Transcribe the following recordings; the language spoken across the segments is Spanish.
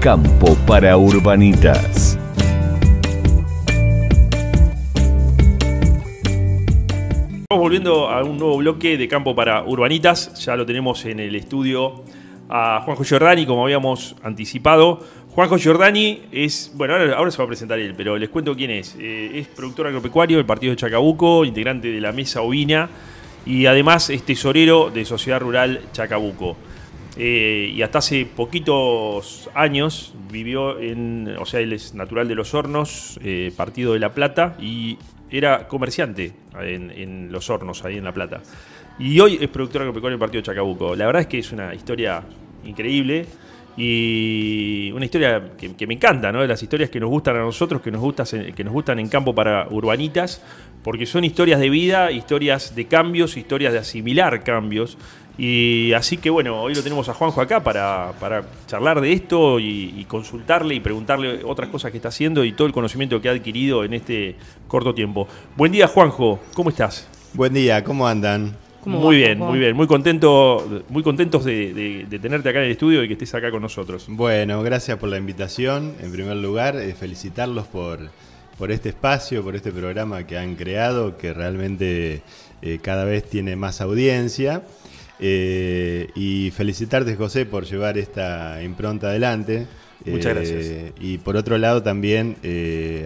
Campo para Urbanitas. Estamos volviendo a un nuevo bloque de Campo para Urbanitas. Ya lo tenemos en el estudio a Juanjo Giordani, como habíamos anticipado. Juanjo Giordani es, bueno, ahora, se va a presentar él, pero les cuento quién es. Eh, es productor agropecuario del partido de Chacabuco, integrante de la mesa ovina y además es tesorero de Sociedad Rural Chacabuco. Eh, y hasta hace poquitos años vivió en, o sea, él es natural de Los Hornos, eh, partido de La Plata, y era comerciante en, Los Hornos, ahí en La Plata. Y hoy es productor agropecuario del partido de Chacabuco. La verdad es que es una historia increíble y una historia que, me encanta, ¿no? De las historias que nos gustan a nosotros, que nos, que nos gustan en campo para urbanitas, porque son historias de vida, historias de cambios, historias de asimilar cambios. Y así que bueno, hoy lo tenemos a Juanjo acá para, charlar de esto y, consultarle y preguntarle otras cosas que está haciendo y todo el conocimiento que ha adquirido en este corto tiempo. Buen día Juanjo, ¿cómo estás? Buen día, ¿cómo andan? muy bien, muy bien, muy contento, muy contentos de, tenerte acá en el estudio y que estés acá con nosotros. Bueno, gracias por la invitación. En primer lugar, eh, felicitarlos por, por este espacio, por este programa que han creado, que realmente eh, cada vez tiene más audiencia. Eh, y felicitarte, José, por llevar esta impronta adelante. Muchas gracias. Y por otro lado, también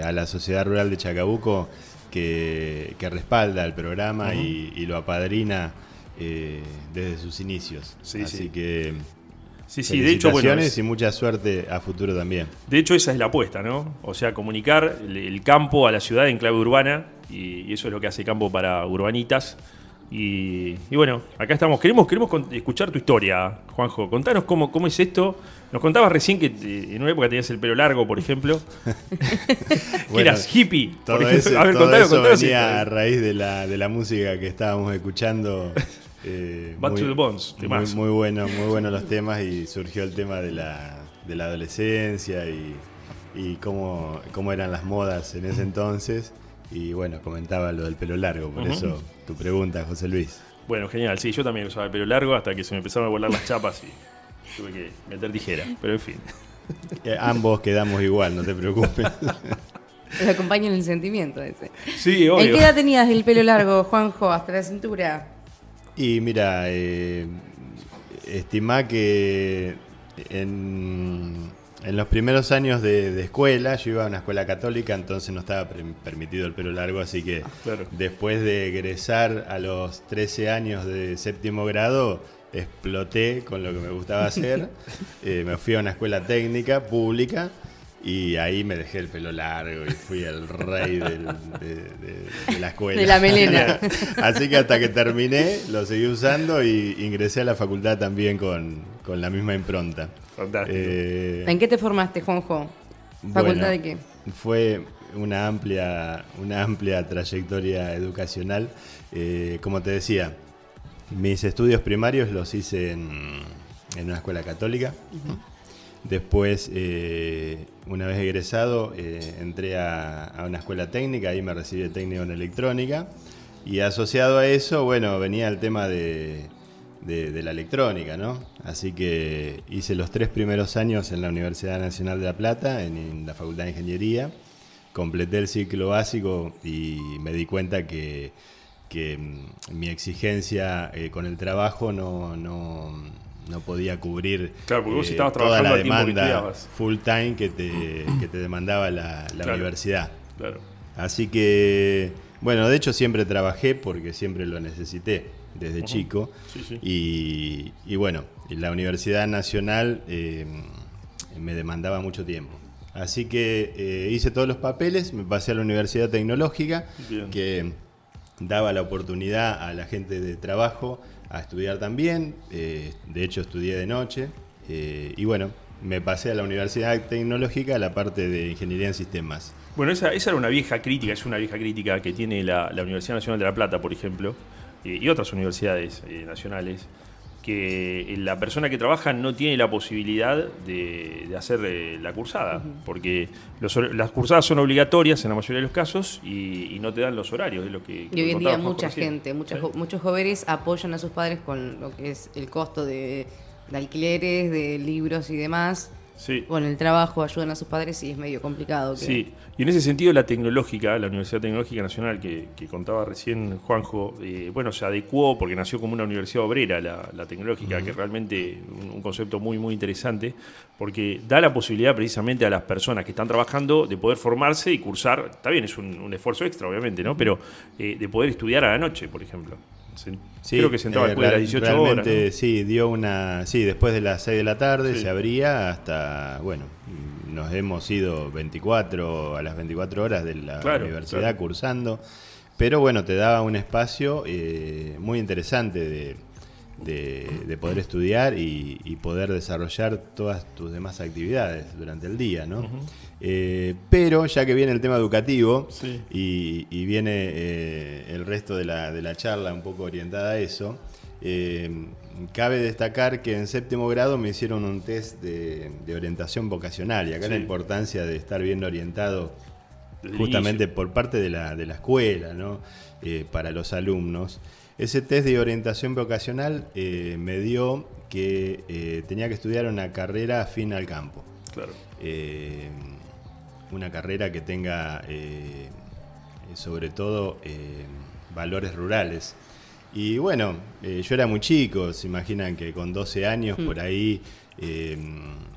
a la Sociedad Rural de Chacabuco que, respalda el programa y, lo apadrina eh, desde sus inicios. Así que Sí, sí, de hecho, bueno, y mucha suerte a futuro también. De hecho, esa es la apuesta, ¿no? O sea, comunicar el, campo a la ciudad en clave urbana, y, eso es lo que hace Campo para Urbanitas. Y, bueno, acá estamos. Queremos, queremos escuchar tu historia, Juanjo. Contanos cómo, cómo es esto. Nos contabas recién que en una época tenías el pelo largo, por ejemplo. que eras hippie. Todo eso, a ver, todo eso venía a raíz de la, de la música que estábamos escuchando. Eh, Back to the Bones, muy, muy, bueno, muy buenos los temas y surgió el tema de la, de la adolescencia y, y cómo, cómo eran las modas en ese entonces. Y bueno, comentaba lo del pelo largo, por eso tu pregunta, José Luis. Bueno, genial. Sí, yo también usaba el pelo largo hasta que se me empezaron a volar las chapas y tuve que meter tijera. Pero en fin. Eh, ambos quedamos igual, no te preocupes. Te acompaña en el sentimiento ese. Sí, obvio. ¿En qué edad tenías el pelo largo, Juanjo, hasta la cintura? Y mira, eh, estima que en en los primeros años de, escuela, yo iba a una escuela católica, entonces no estaba permitido el pelo largo, así que ah, después de egresar a los 13 años de séptimo grado, exploté con lo que me gustaba hacer. Eh, me fui a una escuela técnica pública y ahí me dejé el pelo largo y fui el rey de, la escuela. De la melena. Así que hasta que terminé lo seguí usando y ingresé a la facultad también con, con la misma impronta. Fantástico. Eh, ¿En qué te formaste, Juanjo? ¿Facultad de qué? Fue una amplia, una amplia trayectoria educacional. Eh, como te decía, mis estudios primarios los hice en, una escuela católica. Después, eh, una vez egresado, entré a, una escuela técnica, ahí me recibí técnico en electrónica. Y asociado a eso, bueno, venía el tema de, de, la electrónica, ¿no? Así que hice los tres primeros años en la Universidad Nacional de La Plata, en, la Facultad de Ingeniería, completé el ciclo básico y me di cuenta que, mm, mi exigencia eh, con el trabajo no, podía cubrir eh, toda la demanda full time que te, que te demandaba la, universidad. Claro. Así que, bueno, de hecho siempre trabajé porque siempre lo necesité desde chico. Y, bueno, la Universidad Nacional eh, me demandaba mucho tiempo. Así que eh, hice todos los papeles, me pasé a la Universidad Tecnológica, que daba la oportunidad a la gente de trabajo a estudiar también. Eh, de hecho, estudié de noche. y bueno, me pasé a la Universidad Tecnológica a la parte de Ingeniería en Sistemas. Bueno, esa, era una vieja crítica, es una vieja crítica que tiene la Universidad Nacional de La Plata, por ejemplo, y otras universidades eh, nacionales, que la persona que trabaja no tiene la posibilidad de, hacer eh, la cursada, porque las cursadas son obligatorias en la mayoría de los casos y, no te dan los horarios. De lo que, y hoy en día mucha gente, muchos jóvenes apoyan a sus padres con lo que es el costo de, alquileres, de libros y demás. Con el trabajo ayudan a sus padres y es medio complicado. Sí, y en ese sentido la tecnológica, la Universidad Tecnológica Nacional que, contaba recién Juanjo, eh, bueno, se adecuó porque nació como una universidad obrera la, tecnológica, que realmente un, un, concepto muy, muy interesante, porque da la posibilidad precisamente a las personas que están trabajando de poder formarse y cursar, está bien, es un, esfuerzo extra, obviamente, ¿no? Pero eh, de poder estudiar a la noche, por ejemplo. Sí, Creo que se entraba después de las 18 horas. Sí, dio una. Sí, después de las 6 de la tarde se abría hasta. Bueno, nos hemos ido 24 a las 24 horas de la universidad cursando. Pero bueno, te daba un espacio eh, muy interesante de de, poder estudiar y, poder desarrollar todas tus demás actividades durante el día, ¿no? Eh, pero ya que viene el tema educativo y, viene eh, el resto de la, charla un poco orientada a eso, eh, cabe destacar que en séptimo grado me hicieron un test de, orientación vocacional y acá la importancia de estar bien orientado justamente por parte de la, de la escuela, ¿no? para los alumnos. Ese test de orientación vocacional me dio que tenía que estudiar una carrera afín al campo. Claro. Eh, una carrera que tenga, sobre todo, valores rurales. Y bueno, yo era muy chico, se imaginan que con 12 años Hmm. por ahí...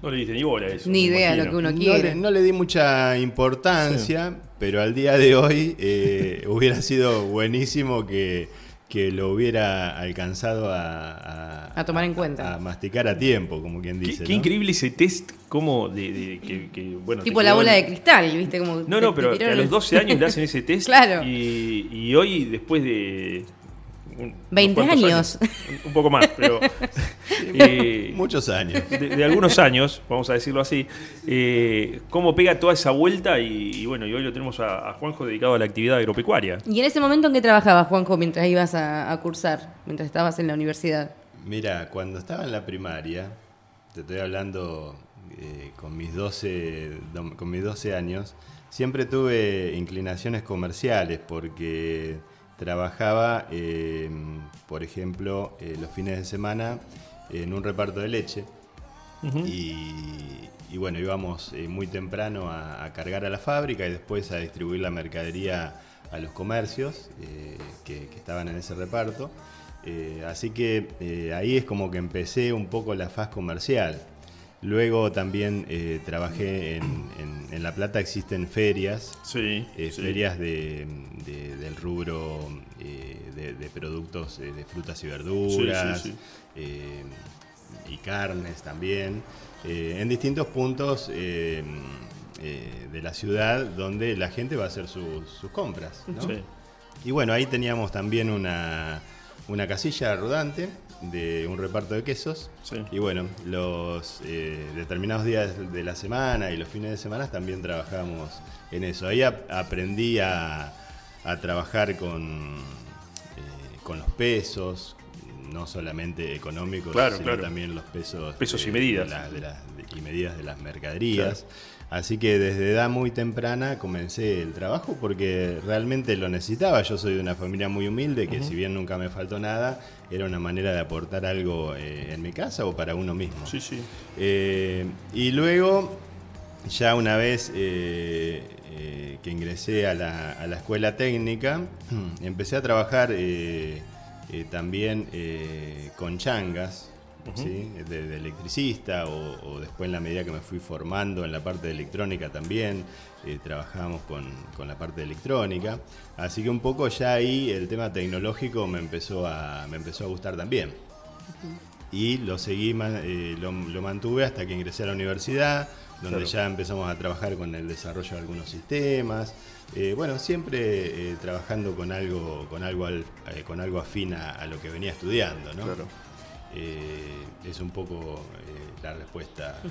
no le diste ni bola a eso. Ni idea de lo que uno no quiere. Le, no le di mucha importancia, pero al día de hoy hubiera sido buenísimo que que lo hubiera alcanzado a, a, tomar en cuenta. A masticar a tiempo, como quien dice. Qué, increíble ese test, como de, que, bueno, Tipo la bola de cristal, ¿viste? Como no, no, pero a los 12 años le hacen ese test. claro. Y, y hoy, después de 20 años. Un, poco más, pero. Muchos años. De, algunos años, vamos a decirlo así. Eh, ¿Cómo pega toda esa vuelta? Y, bueno, y hoy lo tenemos a, Juanjo dedicado a la actividad agropecuaria. ¿Y en ese momento en qué trabajabas, Juanjo, mientras ibas a, cursar, mientras estabas en la universidad? Mira, cuando estaba en la primaria, te estoy hablando eh, con, mis 12, con mis 12 años, siempre tuve inclinaciones comerciales porque trabajaba, eh, por ejemplo, eh, los fines de semana en un reparto de leche. y, bueno, íbamos eh, muy temprano a, cargar a la fábrica y después a distribuir la mercadería a los comercios que, estaban en ese reparto. así que ahí es como que empecé un poco la faz comercial. Luego también eh, trabajé en, La Plata, existen ferias, sí, eh, ferias de, del rubro eh, de, productos de frutas y verduras y carnes también, en distintos puntos de la ciudad donde la gente va a hacer sus compras. Y bueno, ahí teníamos también una, una casilla rodante de un reparto de quesos. Y bueno, los eh, determinados días de la semana y los fines de semana también trabajamos en eso. Ahí aprendí a, a, trabajar con, eh, con los pesos, no solamente económicos, sino también los pesos, pesos y medidas. y medidas de las mercaderías. Así que desde edad muy temprana comencé el trabajo porque realmente lo necesitaba. Yo soy de una familia muy humilde que si bien nunca me faltó nada, era una manera de aportar algo eh, en mi casa o para uno mismo. Sí, sí. Eh, y luego, ya una vez eh, que ingresé a la, a la, escuela técnica, empecé a trabajar también con changas de, electricista o, después en la medida que me fui formando en la parte de electrónica también, eh, trabajamos con, con, la parte de electrónica. Así que un poco ya ahí el tema tecnológico me empezó a, me empezó a gustar también. Y lo seguí, eh, lo, mantuve hasta que ingresé a la universidad, donde ya empezamos a trabajar con el desarrollo de algunos sistemas. Eh, bueno, siempre trabajando con algo, con algo, con algo afín a, lo que venía estudiando, ¿no? Eh, es un poco eh, la respuesta.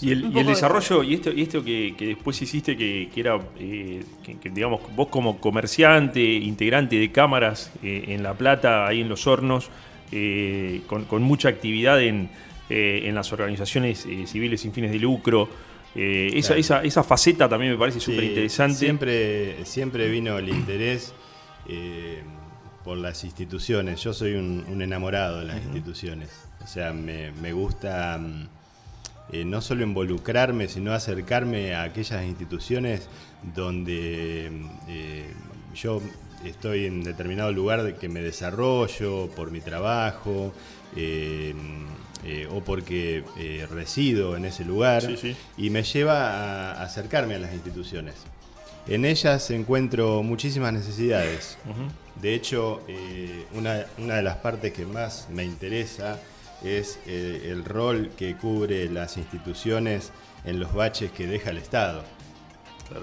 Y el, desarrollo, y esto, y esto que, después hiciste, que, era, eh, que, digamos, vos como comerciante, integrante de cámaras en La Plata, ahí en los hornos, con, mucha actividad en, las organizaciones civiles sin fines de lucro. esa, esa, esa, faceta también me parece súper interesante. Siempre, siempre vino el interés por las instituciones. Yo soy un, enamorado de las instituciones. O sea, me, gusta mm, eh, no solo involucrarme, sino acercarme a aquellas instituciones donde eh, yo estoy en determinado lugar de que me desarrollo por mi trabajo eh, o porque resido en ese lugar y me lleva a acercarme a las instituciones. En ellas encuentro muchísimas necesidades. De hecho, una, una de las partes que más me interesa es eh, el rol que cubre las instituciones en los baches que deja el Estado.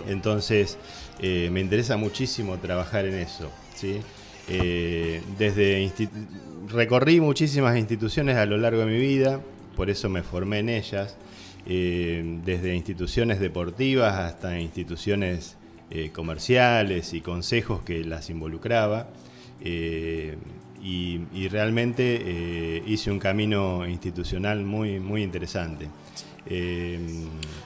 Entonces, eh, me interesa muchísimo trabajar en eso. ¿sí? Eh, desde recorrí muchísimas instituciones a lo largo de mi vida, por eso me formé en ellas, desde instituciones deportivas hasta instituciones comerciales y consejos que las involucraba y, realmente eh, hice un camino institucional muy, muy interesante. Eh,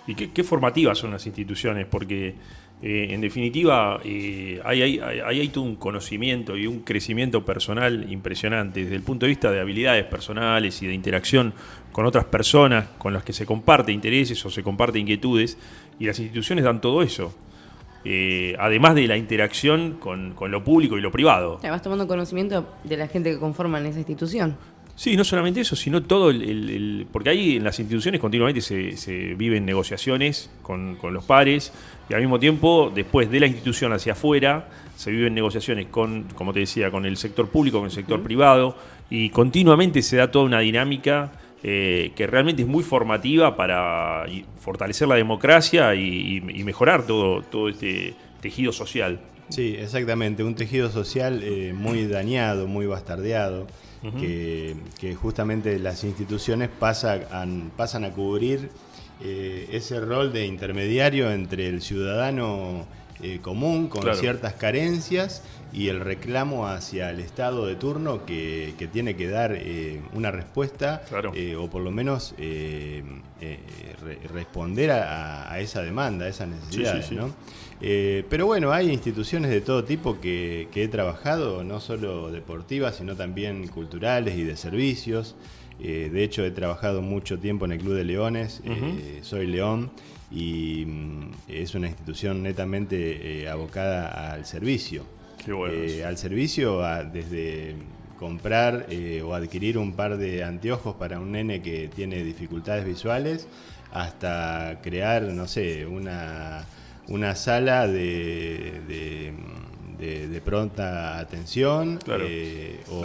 ¿Y qué, formativas son las instituciones? Porque eh, en definitiva hay, hay, hay, todo un conocimiento y un crecimiento personal impresionante desde el punto de vista de habilidades personales y de interacción con otras personas con las que se comparte intereses o se comparte inquietudes y las instituciones dan todo eso. Eh, además de la interacción con, lo público y lo privado. vas tomando conocimiento de la gente que conforman esa institución. Sí, no solamente eso, sino todo el... porque ahí en las instituciones continuamente se, viven negociaciones con, los pares y al mismo tiempo, después de la institución hacia afuera, se viven negociaciones con, como te decía, con el sector público, con el sector privado y continuamente se da toda una dinámica eh, que realmente es muy formativa para fortalecer la democracia y, mejorar todo, todo este tejido social. Sí, exactamente, un tejido social eh, muy dañado, muy bastardeado, que, justamente las instituciones pasan, pasan a cubrir eh, ese rol de intermediario entre el ciudadano común con ciertas carencias y el reclamo hacia el Estado de turno que, tiene que dar eh, una respuesta eh, o por lo menos eh, responder a, esa demanda, a esas necesidades. pero bueno, hay instituciones de todo tipo que, he trabajado, no solo deportivas, sino también culturales y de servicios. de hecho, he trabajado mucho tiempo en el Club de Leones, soy León y mm, es una institución netamente abocada al servicio. Eh, al servicio, desde comprar eh, o adquirir un par de anteojos para un nene que tiene dificultades visuales, hasta crear, no sé, una, una sala de, de, pronta atención eh, o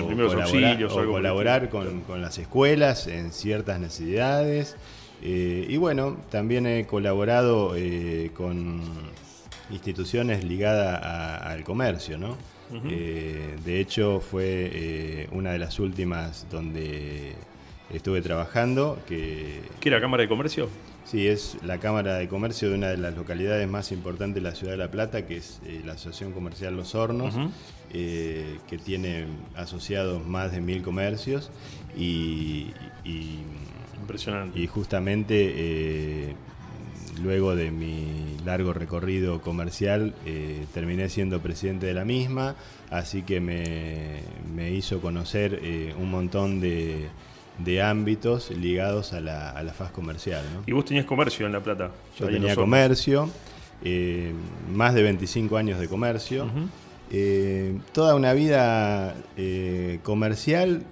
colaborar, con, las escuelas en ciertas necesidades. y bueno, también he colaborado con instituciones ligadas al comercio, ¿no? Eh, de hecho, fue eh, una de las últimas donde estuve trabajando. Que, ¿Qué era Cámara de Comercio? Sí, es la Cámara de Comercio de una de las localidades más importantes de la ciudad de La Plata, que es eh, la Asociación Comercial Los Hornos, que tiene asociados más de mil comercios y, Impresionante. y justamente luego de mi largo recorrido comercial, eh, terminé siendo presidente de la misma, así que me, hizo conocer eh, un montón de, ámbitos ligados a la, faz comercial. ¿Y vos tenías comercio en La Plata? Yo tenía comercio, eh, más de 25 años de comercio, toda una vida comercial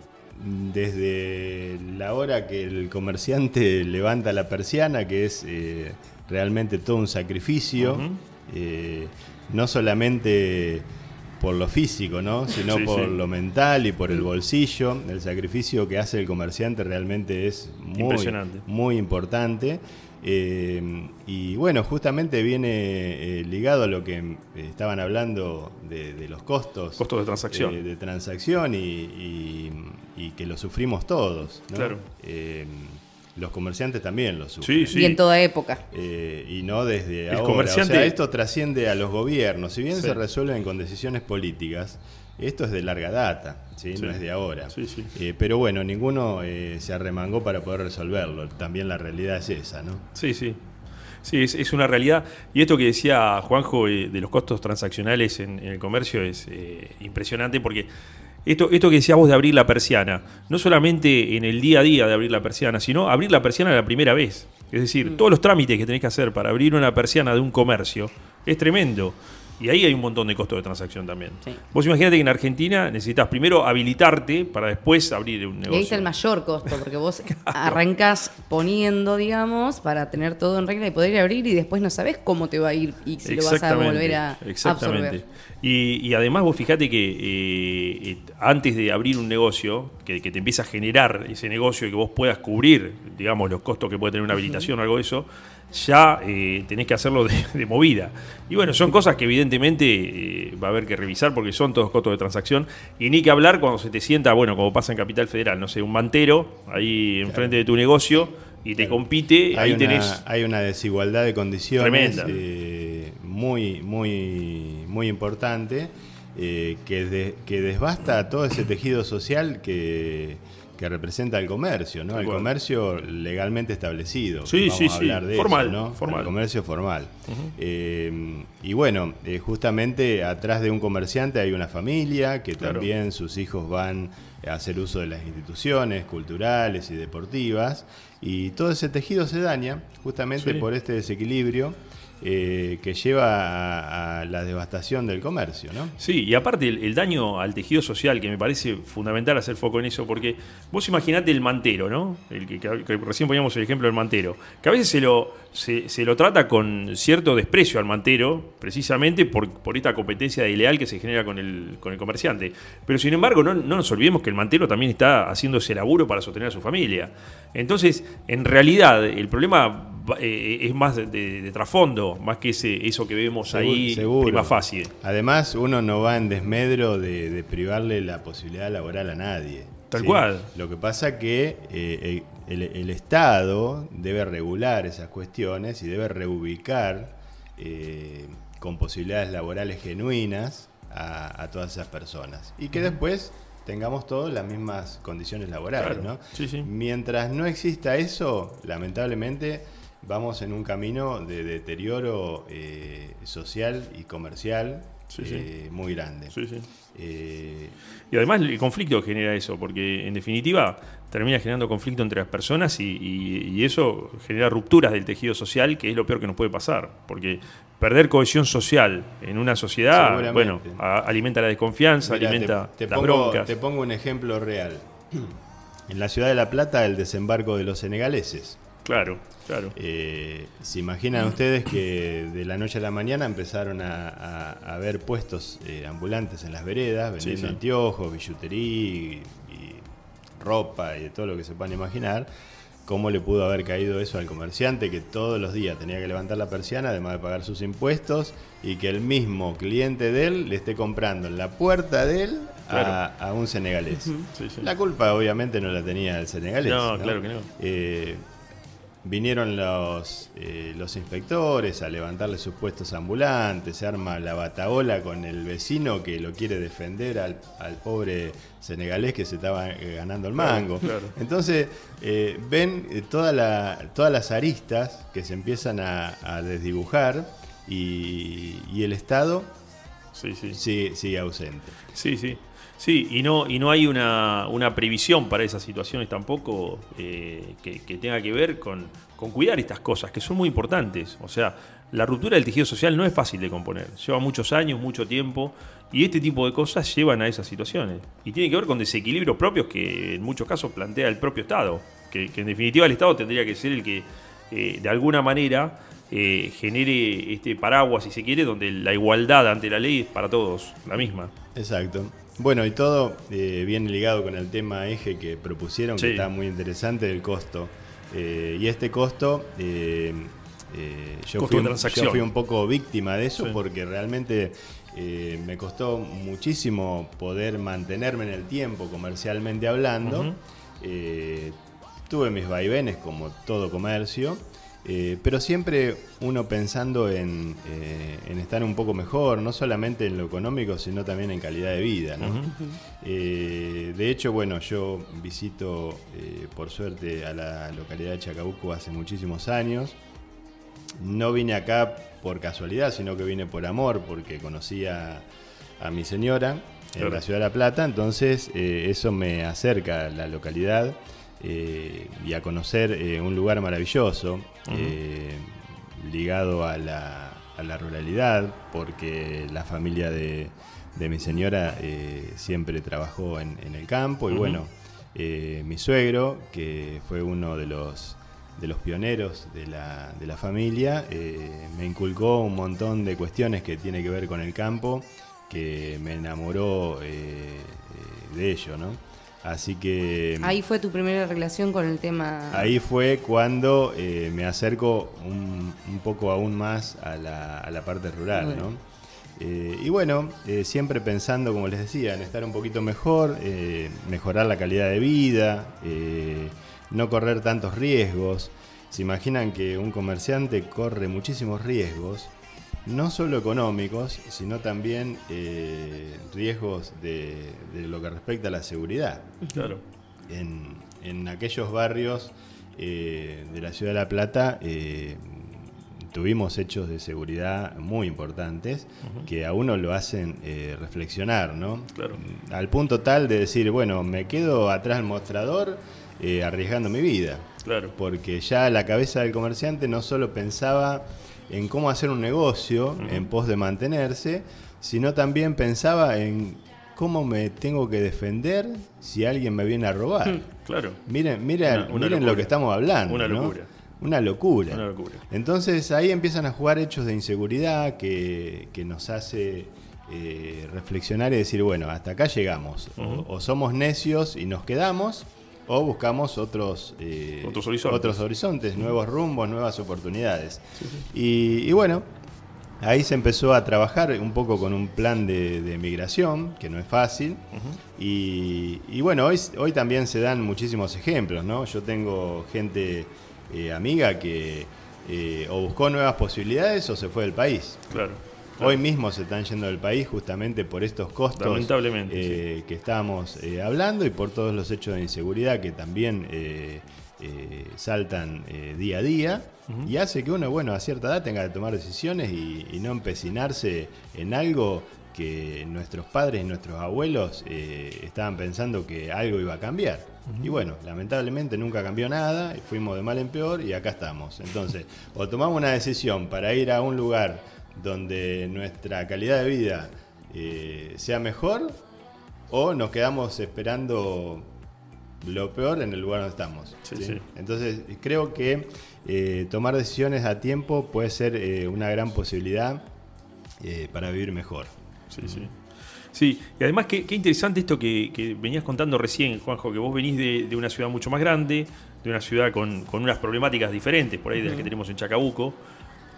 desde la hora que el comerciante levanta la persiana, que es eh, realmente todo un sacrificio, eh, no solamente por lo físico, ¿no? sino por lo mental y por el bolsillo. El sacrificio que hace el comerciante realmente es muy, muy importante. Eh, y bueno, justamente viene eh, ligado a lo que estaban hablando de, los costos. Costos de transacción. Eh, de transacción y, que lo sufrimos todos. Claro. los comerciantes también lo sufren. Sí, sí. Y en toda época. y no desde ahora. O sea, esto trasciende a los gobiernos. Si bien se resuelven con decisiones políticas, esto es de larga data, ¿sí? no es de ahora. Eh, pero bueno, ninguno eh, se arremangó para poder resolverlo. También la realidad es esa, ¿no? Sí, sí. Sí, es, una realidad. Y esto que decía Juanjo eh, de los costos transaccionales en, el comercio es impresionante porque esto, esto que decías vos de abrir la persiana, no solamente en el día a día de abrir la persiana, sino abrir la persiana la primera vez. Es decir, todos los trámites que tenés que hacer para abrir una persiana de un comercio es tremendo. Y ahí hay un montón de costos de transacción también. Sí. Vos imaginate que en Argentina necesitas primero habilitarte para después abrir un Y negocio. ahí está el mayor costo, porque vos arrancás poniendo, digamos, para tener todo en regla y poder abrir y después no sabés cómo te va a ir y si lo vas a volver a exactamente. absorber. Y, y además vos fijate que eh, eh, antes de abrir un negocio, que, que te empieza a generar ese negocio y que vos puedas cubrir, digamos, los costos que puede tener una habilitación o algo de eso, ya eh, tenés que hacerlo de, de movida. Y bueno, son cosas que evidentemente eh, va a haber que revisar porque son todos costos de transacción. Y ni que hablar cuando se te sienta, bueno, como pasa en Capital Federal, no sé, un mantero ahí enfrente de tu negocio y te compite, Hay ahí una, tenés... hay una desigualdad de condiciones eh, muy, muy, muy importante eh, que, de- que desbasta todo ese tejido social que, que representa el comercio, ¿no? El comercio legalmente establecido. Sí, Vamos sí, a sí. hablar de Formal, eso, ¿no? formal. El comercio formal. Eh, y bueno, eh, justamente atrás de un comerciante hay una familia que Claro. también sus hijos van a hacer uso de las instituciones culturales y deportivas y todo ese tejido se daña justamente Sí. por este desequilibrio eh, que lleva a, la devastación del comercio, ¿no? Sí, y aparte el, daño al tejido social, que me parece fundamental hacer foco en eso, porque vos imaginate el mantero, ¿no? El que, recién poníamos el ejemplo del mantero, que a veces se lo, se, lo trata con cierto desprecio al mantero, precisamente por, por esta competencia ileal que se genera con el, con el comerciante. Pero sin embargo, no, no nos olvidemos que el mantero también está haciendo ese laburo para sostener a su familia. Entonces, en realidad, el problema va- eh, es más de, de- de trasfondo, más que ese, eso que vemos ahí Seguro. prima facie. Además, uno no va en desmedro de, de privarle la posibilidad laboral a nadie. Tal cual. Lo que pasa que eh, el, el Estado debe regular esas cuestiones y debe reubicar eh, con posibilidades laborales genuinas a, a todas esas personas. Y que después tengamos todos las mismas condiciones laborales, Claro. ¿no? Sí, sí. Mientras no exista eso, lamentablemente vamos en un camino de deterioro eh, social y comercial Sí, eh, muy grande. Eh, Y además el conflicto genera eso, porque en definitiva termina generando conflicto entre las personas y, y- y eso genera rupturas del tejido social, que es lo peor que nos puede pasar. Porque perder cohesión social en una sociedad, bueno, a- alimenta la desconfianza, alimenta te, te las pongo, broncas. te pongo un ejemplo real. En la ciudad de La Plata, el desembarco de los senegaleses. Claro, claro. Eh, ¿Se imaginan ustedes que de la noche a la mañana empezaron a, a- a ver puestos eh, ambulantes en las veredas, vendiendo sí. anteojos, billutería y, y ropa y de todo lo que se puedan imaginar? ¿Cómo le pudo haber caído eso al comerciante que todos los días tenía que levantar la persiana, además de pagar sus impuestos, y que el mismo cliente de él le esté comprando en la puerta de él a, Claro. a un senegalés? Sí, sí. La culpa obviamente no la tenía el senegalés. No, claro que no. Eh, vinieron los, eh, los inspectores a levantarle sus puestos ambulantes, se arma la bataola con el vecino que lo quiere defender al, al pobre senegalés que se estaba eh, ganando el mango. claro. Entonces, eh, ven eh, toda la- todas las aristas que se empiezan a, a desdibujar y, y el Estado Sí, sí. sigue, sigue ausente. Sí, sí. Sí, y no, y no hay una, una previsión para esas situaciones tampoco eh, que, tenga que ver con, con cuidar estas cosas, que son muy importantes. O sea, la ruptura del tejido social no es fácil de componer. Lleva muchos años, mucho tiempo, y este tipo de cosas llevan a esas situaciones. Y tiene que ver con desequilibrios propios que en muchos casos plantea el propio Estado. Que, que en definitiva el Estado tendría que ser el que, eh, de alguna manera, eh, genere este paraguas, si se quiere, donde la igualdad ante la ley es para todos la misma. Exacto. Bueno, y todo eh, viene ligado con el tema eje que propusieron, Sí. que está muy interesante, del costo. Eh, y este costo, eh, eh, yo, Costo fui un, transacción. yo fui un poco víctima de eso Sí. porque realmente me costó muchísimo poder mantenerme en el tiempo comercialmente hablando. Tuve mis vaivenes como todo comercio, eh, pero siempre uno pensando en, eh, en estar un poco mejor, no solamente en lo económico, sino también en calidad de vida. Eh, de hecho, bueno, yo visito por suerte a la localidad de Chacabuco hace muchísimos años. No vine acá por casualidad, sino que vine por amor, porque conocí a, a mi señora. en Claro. la ciudad de La Plata, entonces eso me acerca a la localidad eh, y a conocer eh, un lugar maravilloso, eh, ligado a la, a la ruralidad, porque la familia de, de mi señora siempre trabajó en, en el campo. Y bueno, mi suegro, que fue uno de los de los pioneros de la, de la familia, me inculcó un montón de cuestiones que tiene que ver con el campo, que me enamoró de ello, ¿no? Así que Ahí fue tu primera relación con el tema. ahí fue cuando eh, me acerco un, un poco aún más a la, a la parte rural, Bueno. ¿no? Eh, y bueno, eh, siempre pensando, como les decía, en estar un poquito mejor, mejorar la calidad de vida, no correr tantos riesgos. Se imaginan que un comerciante corre muchísimos riesgos, no solo económicos, sino también eh, riesgos de, de lo que respecta a la seguridad Claro. en, en aquellos barrios eh, de la ciudad de La Plata eh, tuvimos hechos de seguridad muy importantes que a uno lo hacen reflexionar, ¿no? Claro. Al punto tal de decir, bueno, me quedo atrás del mostrador arriesgando mi vida. Claro. Porque ya la cabeza del comerciante no solo pensaba en cómo hacer un negocio en pos de mantenerse, sino también pensaba en cómo me tengo que defender si alguien me viene a robar. Claro. Miren, miren, Una- una miren lo que estamos hablando. Una ¿no? locura. Una locura. Una locura. Entonces ahí empiezan a jugar hechos de inseguridad que, que nos hace eh, reflexionar y decir, bueno, hasta acá llegamos. O, somos necios y nos quedamos, o buscamos otros, eh, Otros horizontes. otros horizontes, nuevos rumbos, nuevas oportunidades. Y, y bueno, ahí se empezó a trabajar un poco con un plan de, de migración, que no es fácil. Y, y bueno, hoy, hoy también se dan muchísimos ejemplos, ¿no? Yo tengo gente eh, amiga que eh, o buscó nuevas posibilidades o se fue del país. Claro. Hoy mismo se están yendo del país justamente por estos costos Lamentablemente, eh, que estábamos eh, hablando y por todos los hechos de inseguridad que también eh, eh, saltan día a día. Y hace que uno, bueno, a cierta edad tenga que tomar decisiones y, y no empecinarse en algo que nuestros padres y nuestros abuelos eh, estaban pensando que algo iba a cambiar. Y bueno, lamentablemente nunca cambió nada, fuimos de mal en peor y acá estamos. Entonces, o tomamos una decisión para ir a un lugar donde nuestra calidad de vida eh, sea mejor, o nos quedamos esperando lo peor en el lugar donde estamos. Sí, ¿sí? sí. Entonces, creo que eh, tomar decisiones a tiempo puede ser eh, una gran posibilidad para vivir mejor. Sí, sí. Sí, y además qué, qué interesante esto que, que venías contando recién, Juanjo, que vos venís de, de una ciudad mucho más grande, de una ciudad con, con unas problemáticas diferentes por ahí de las que tenemos en Chacabuco,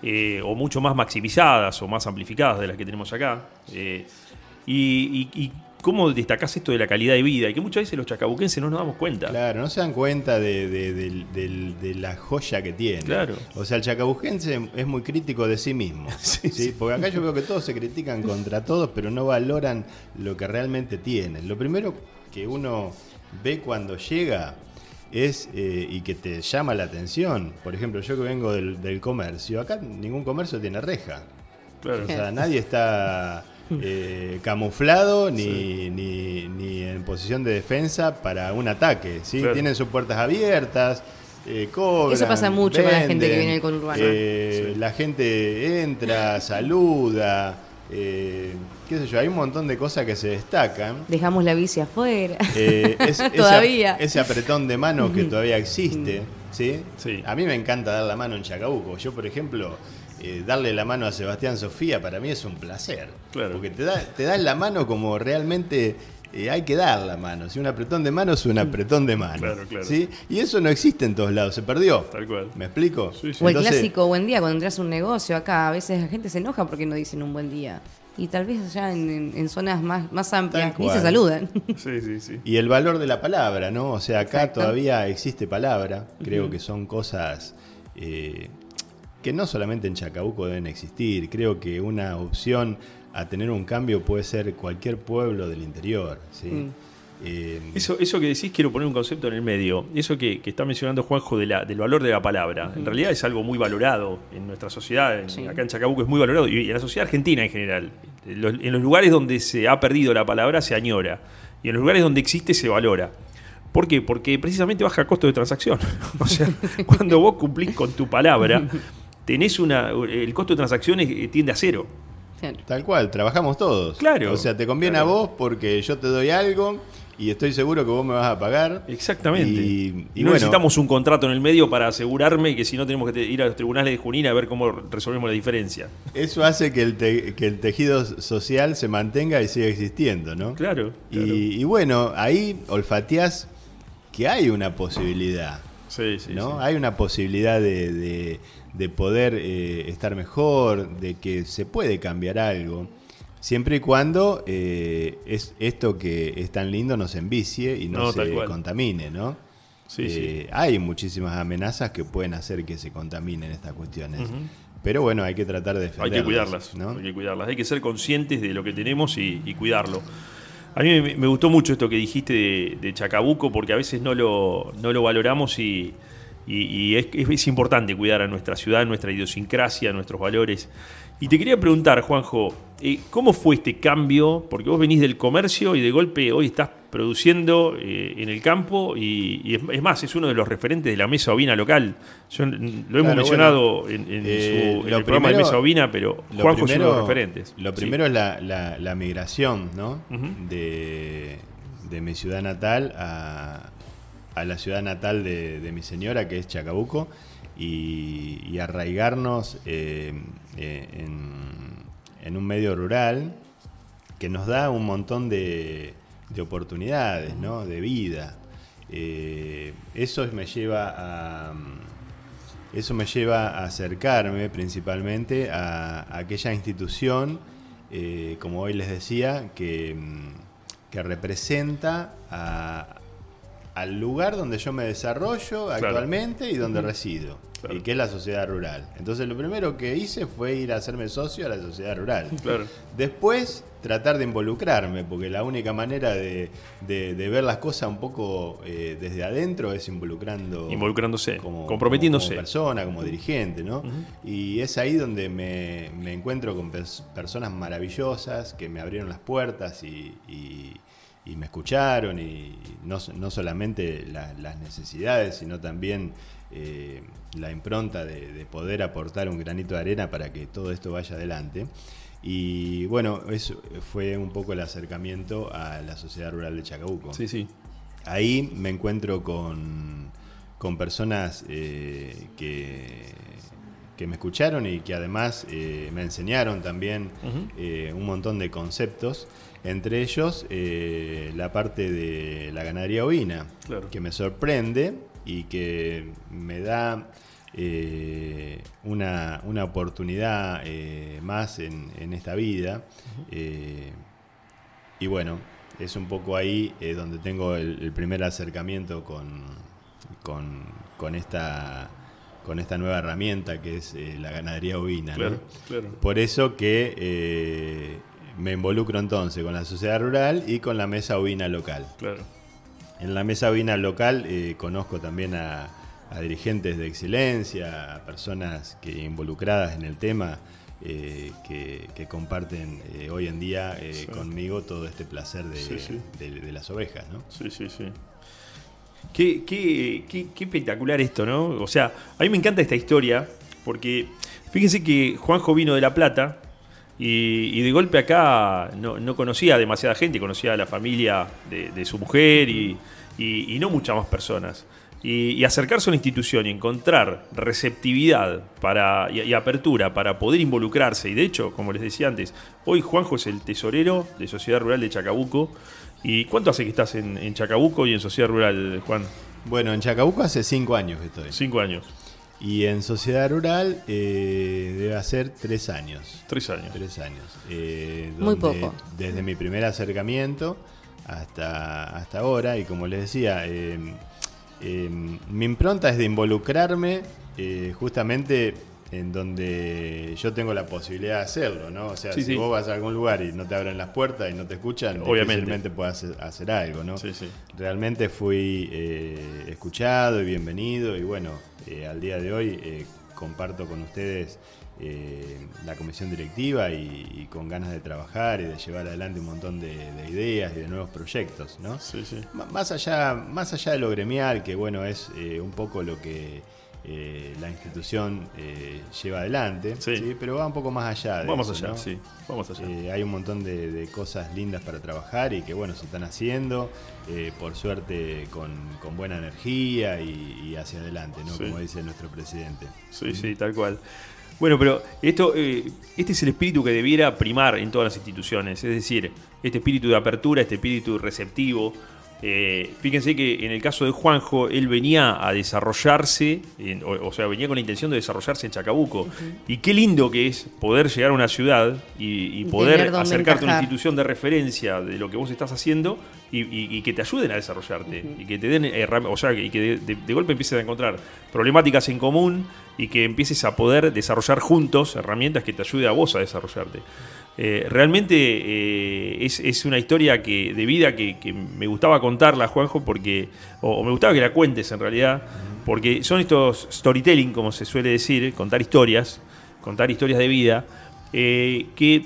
eh, o mucho más maximizadas o más amplificadas de las que tenemos acá. eh, y, y- y cómo destacás esto de la calidad de vida, y que muchas veces los chacabuquenses no nos damos cuenta. Claro, no se dan cuenta de, la joya que tiene. Claro. O sea, el chacabujense es muy crítico de sí mismo. Sí, ¿sí? sí. Porque acá yo veo que todos se critican contra todos, pero no valoran lo que realmente tienen. Lo primero que uno ve cuando llega es, eh, y que te llama la atención, por ejemplo, yo que vengo del, del comercio, acá ningún comercio tiene reja. Claro. O sea, nadie está eh, camuflado ni, ni, ni en posición de defensa para un ataque. ¿sí? Claro. Tienen sus puertas abiertas. eh, cobran, Eso pasa mucho con la gente que viene del conurbano. eh, La gente entra, saluda. Eh, qué sé yo, hay un montón de cosas que se destacan. Dejamos la bici afuera. Eh, es- ese- Todavía. Ese, apretón de mano que todavía existe. ¿sí? Sí. A mí me encanta dar la mano en Chacabuco. Yo, por ejemplo, eh, darle la mano a Sebastián Sofía para mí es un placer. Claro. Porque te da, te da la mano como realmente eh, hay que dar la mano. Si un apretón de mano es un apretón de mano. Claro, claro. ¿sí? Y eso no existe en todos lados, se perdió. Tal cual. ¿Me explico? Sí, sí. O el Entonces, clásico buen día cuando entras a un negocio acá. A veces la gente se enoja porque no dicen un buen día. Y tal vez allá en, en- en zonas más, más amplias ni se saludan. Sí, sí, sí. Y el valor de la palabra, ¿no? O sea, acá Exacto. todavía existe palabra. Creo que son cosas eh, que no solamente en Chacabuco deben existir. Creo que una opción a tener un cambio puede ser cualquier pueblo del interior, ¿sí? Mm. Eh, Eso, eso que decís, quiero poner un concepto en el medio. Eso que, que está mencionando Juanjo de la- del valor de la palabra. En realidad es algo muy valorado en nuestra sociedad. en- Sí. Acá en Chacabuco es muy valorado y en la sociedad argentina en general. En los, en los lugares donde se ha perdido la palabra se añora. Y en los lugares donde existe se valora. ¿Por qué? Porque precisamente baja costo de transacción. o sea, cuando vos cumplís con tu palabra, tenés una. El costo de transacción es- tiende a cero. Claro. Tal cual, trabajamos todos. Claro, O sea, te conviene claro. a vos porque yo te doy algo y estoy seguro que vos me vas a pagar. Exactamente. Y, no bueno, necesitamos un contrato en el medio para asegurarme que si no tenemos que ir a los tribunales de Junín a ver cómo resolvemos la diferencia. eso hace que el, te- que el tejido social se mantenga y siga existiendo, ¿no? Claro. Y, bueno, ahí olfateás que hay una posibilidad. sí, sí, ¿no? sí. Hay una posibilidad de, de- de poder eh, estar mejor, de que se puede cambiar algo, siempre y cuando eh, es, esto que es tan lindo nos envicie y no, se contamine, ¿no? Sí, Eh, Hay muchísimas amenazas que pueden hacer que se contaminen estas cuestiones. Pero bueno, hay que tratar de Hay defenderlas. que cuidarlas, ¿no? hay que cuidarlas. Hay que ser conscientes de lo que tenemos y, y cuidarlo. A mí me, me gustó mucho esto que dijiste de, de Chacabuco, porque a veces no lo, no lo valoramos y, y- y es, es- es importante cuidar a nuestra ciudad, nuestra idiosincrasia, nuestros valores. Y te quería preguntar, Juanjo, eh, ¿cómo fue este cambio? Porque vos venís del comercio y de golpe hoy estás produciendo eh, en el campo y, y es, es más, es uno de los referentes de la mesa ovina local. Yo, lo hemos Claro, mencionado en, en Eh, su- en el programa de primero- Mesa Ovina, pero Juanjo es uno de primero- los referentes. Lo Sí. primero es la, la- la migración, ¿no? De, de mi ciudad natal a, a la ciudad natal de, mi señora, que es Chacabuco, y, arraigarnos eh, eh, en, un medio rural que nos da un montón de, de oportunidades, ¿no? De vida. Eh, eso me lleva a... Eso me lleva a acercarme principalmente a, a aquella institución, como hoy les decía, que, que representa a- al lugar donde yo me desarrollo actualmente y donde resido, Claro. y que es la sociedad rural. Entonces lo primero que hice fue ir a hacerme socio a la sociedad rural. Claro. Después, tratar de involucrarme, porque la única manera de, de- de ver las cosas un poco eh, desde adentro es involucrando. Involucrándose, como- comprometiéndose. Como, persona, como dirigente, ¿no? Y es ahí donde me, me encuentro con pers- personas maravillosas que me abrieron las puertas y, y- y me escucharon, y no, no solamente la- las necesidades, sino también eh, la impronta de, de poder aportar un granito de arena para que todo esto vaya adelante. Y bueno, eso fue un poco el acercamiento a la sociedad rural de Chacabuco. Sí, sí. Ahí me encuentro con, con personas eh, que, que me escucharon y que además eh, me enseñaron también un montón de conceptos, entre ellos eh, la parte de la ganadería ovina, Claro. que me sorprende y que me da eh, una, una oportunidad eh, más en, en esta vida. Y bueno, es un poco ahí donde tengo el, el primer acercamiento con, con, con esta, con esta nueva herramienta que es eh, la ganadería ovina. ¿no? Claro, claro. Por eso que eh, me involucro entonces con la sociedad rural y con la mesa ovina local. Claro. En la mesa ovina local eh, conozco también a, a dirigentes de excelencia, a personas que involucradas en el tema eh, que, que comparten eh, hoy en día Sí. conmigo todo este placer de, Sí, sí. de- de las ovejas. ¿no? Sí, sí, sí. Qué, qué- qué- qué espectacular esto, ¿no? O sea, a mí me encanta esta historia porque fíjense que Juanjo vino de La Plata y, y de golpe acá no, no conocía a demasiada gente, conocía a la familia de, de su mujer y, y- y no muchas más personas. Y, acercarse a una institución y encontrar receptividad para, y, y apertura para poder involucrarse. Y de hecho, como les decía antes, hoy Juanjo es el tesorero de Sociedad Rural de Chacabuco. ¿Y cuánto hace que estás en, en Chacabuco y en Sociedad Rural, Juan? Bueno, en Chacabuco hace cinco años que estoy. Cinco años, Y en sociedad rural eh, debe hacer tres años. tres años. Tres años. Eh, Muy donde poco. Desde mi primer acercamiento hasta, hasta ahora, y como les decía, eh, eh, mi impronta es de involucrarme eh, justamente en donde yo tengo la posibilidad de hacerlo, ¿no? O sea, Sí, si sí. vos vas a algún lugar y no te abren las puertas y no te escuchan, Obviamente. difícilmente puedas hacer, hacer algo, ¿no? Sí, sí. Realmente fui eh, escuchado y bienvenido y bueno, eh, al día de hoy eh, comparto con ustedes eh, la comisión directiva y, y con ganas de trabajar y de llevar adelante un montón de, de ideas y de nuevos proyectos, ¿no? Sí, sí. Más allá, más allá de lo gremial, que bueno, es eh, un poco lo que eh, la institución eh, lleva adelante, Sí. ¿sí? pero va un poco más allá de Vamos eso, allá, ¿no? sí. Vamos allá. Eh, hay un montón de, de cosas lindas para trabajar y que bueno, se están haciendo, por suerte con, con buena energía y, y hacia adelante, ¿no? Sí. Como dice nuestro presidente. Sí, sí, tal cual. Bueno, pero esto, eh, este es el espíritu que debiera primar en todas las instituciones, es decir, este espíritu de apertura, este espíritu receptivo. Eh, fíjense que en el caso de Juanjo, él venía a desarrollarse, en- o, o sea, venía con la intención de desarrollarse en Chacabuco. Y qué lindo que es poder llegar a una ciudad y, poder acercarte a una institución de referencia de lo que vos estás haciendo y, y- y que te ayuden a desarrollarte y que te den o sea, y que de, de- de golpe empieces a encontrar problemáticas en común y que empieces a poder desarrollar juntos herramientas que te ayuden a vos a desarrollarte. Eh, realmente eh, es, es una historia que, de vida que, que me gustaba contarla, Juanjo, porque, o, o me gustaba que la cuentes en realidad, porque son estos storytelling, como se suele decir, contar historias, contar historias de vida, eh, que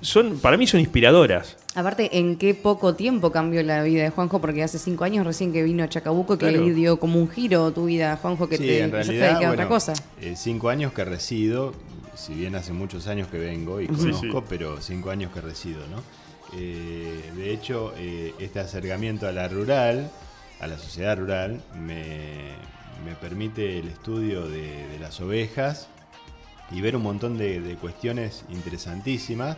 son, para mí son inspiradoras. Aparte, ¿en qué poco tiempo cambió la vida de Juanjo? Porque hace cinco años recién que vino a Chacabuco que Claro. le dio como un giro tu vida, Juanjo, que Sí, te en empezaste a dedicar a otra cosa. eh, cinco años que resido, si bien hace muchos años que vengo y conozco, sí. pero cinco años que resido, ¿no? Eh, de hecho, eh, este acercamiento a la rural, a la sociedad rural, me, me permite el estudio de, de las ovejas y ver un montón de, de cuestiones interesantísimas.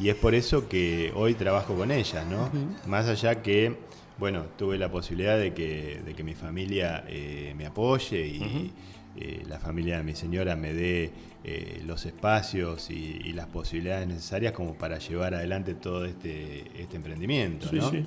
Y es por eso que hoy trabajo con ellas, ¿no? Más allá que, bueno, tuve la posibilidad de que, de que mi familia eh, me apoye y eh, la familia de mi señora me dé eh, los espacios y, y las posibilidades necesarias como para llevar adelante todo este, este emprendimiento, Sí, ¿no? sí.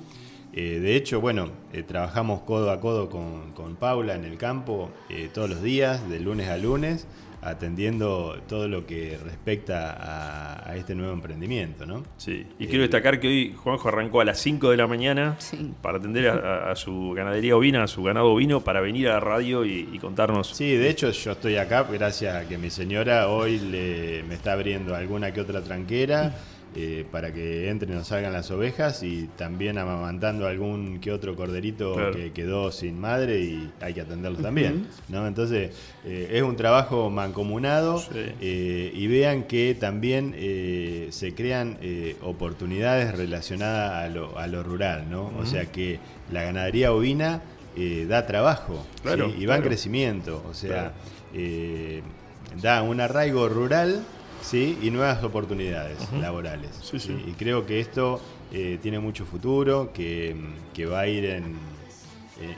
Eh, de hecho, bueno, trabajamos codo a codo con, con Paula en el campo todos los días, de lunes a lunes, atendiendo todo lo que respecta a, a este nuevo emprendimiento, ¿no? Sí, y Eh, quiero destacar que hoy Juanjo arrancó a las 5 de la mañana Sí. para atender a, a- a su ganadería ovina, a su ganado ovino, para venir a la radio y, y contarnos. Sí, de hecho yo estoy acá gracias a que mi señora hoy le, me está abriendo alguna que otra tranquera eh, para que entren o salgan las ovejas y también amamantando algún que otro corderito Claro. que quedó sin madre y hay que atenderlos también. ¿no? Entonces eh, es un trabajo mancomunado Sí. eh, y vean que también eh, se crean eh, oportunidades relacionadas a lo, a lo rural, ¿no? O sea que la ganadería ovina eh, da trabajo Claro, ¿sí? y va en crecimiento, o sea, Claro. eh, da un arraigo rural ¿sí? y nuevas oportunidades laborales. Sí, sí. Y creo que esto eh, tiene mucho futuro, que, que va a ir en,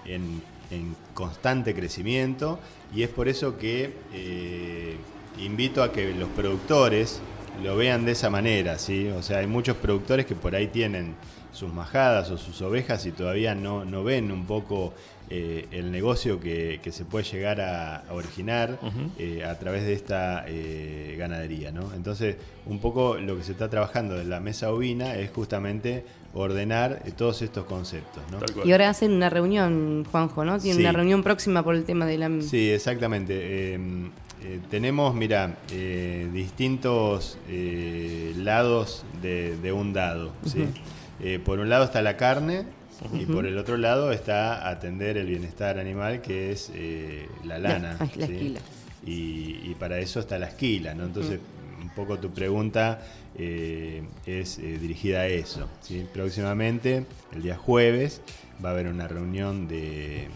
en- en constante crecimiento y es por eso que eh, invito a que los productores lo vean de esa manera, ¿sí? O sea, hay muchos productores que por ahí tienen sus majadas o sus ovejas y todavía no, no ven un poco eh, el negocio que, que se puede llegar a, a originar eh, a través de esta eh, ganadería, ¿no? Entonces, un poco lo que se está trabajando en la mesa ovina es justamente ordenar eh, todos estos conceptos. Y ahora hacen una reunión, Juanjo, ¿no? Tienen Sí. una reunión próxima por el tema de la... Sí, exactamente. Eh, eh, tenemos, mira, eh, distintos eh, lados de, de un dado. ¿sí? Eh, por un lado está la carne y por el otro lado está atender el bienestar animal, que es eh, la lana. la ¿sí? esquila. Y, y para eso está la esquila, ¿no? Entonces, un poco tu pregunta eh, es eh, dirigida a eso. ¿sí? Próximamente, el día jueves, va a haber una reunión de,